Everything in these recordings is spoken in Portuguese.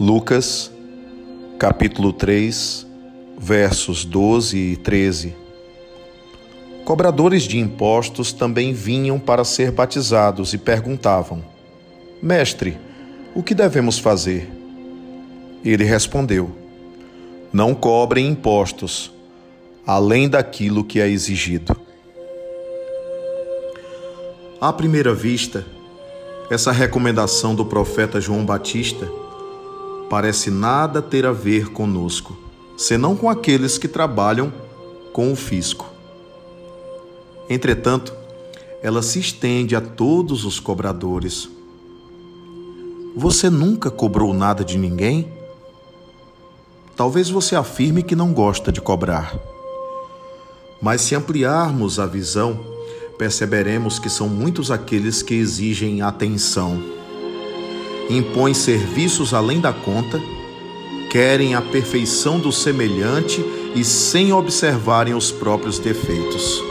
Lucas, capítulo 3, versos 12 e 13. Cobradores de impostos também vinham para ser batizados e perguntavam: Mestre, o que devemos fazer? Ele respondeu: Não cobrem impostos, além daquilo que é exigido. À primeira vista, essa recomendação do profeta João Batista parece nada ter a ver conosco, senão com aqueles que trabalham com o fisco. Entretanto, ela se estende a todos os cobradores. Você nunca cobrou nada de ninguém? Talvez você afirme que não gosta de cobrar. Mas se ampliarmos a visão, perceberemos que são muitos aqueles que exigem atenção impõem serviços além da conta, querem a perfeição do semelhante e sem observarem os próprios defeitos.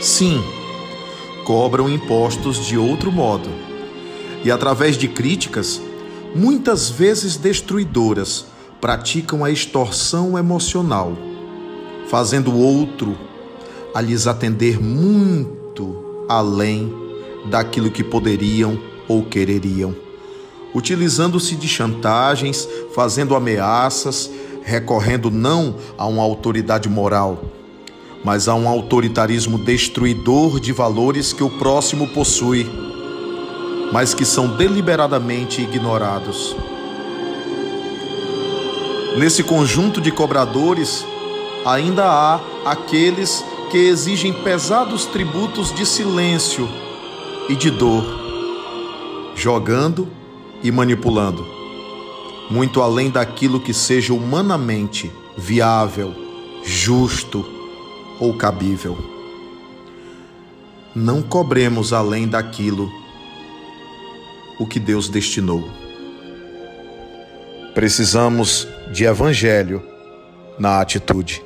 Sim, cobram impostos de outro modo e, através de críticas, muitas vezes destruidoras, praticam a extorsão emocional, fazendo o outro a lhes atender muito além daquilo que poderiam ou quereriam, utilizando-se de chantagens, fazendo ameaças, recorrendo não a uma autoridade moral, mas a um autoritarismo destruidor de valores que o próximo possui, mas que são deliberadamente ignorados. Nesse conjunto de cobradores, ainda há aqueles que exigem pesados tributos de silêncio e de dor jogando e manipulando, muito além daquilo que seja humanamente viável, justo ou cabível. Não cobremos além daquilo o que Deus destinou. Precisamos de evangelho na atitude.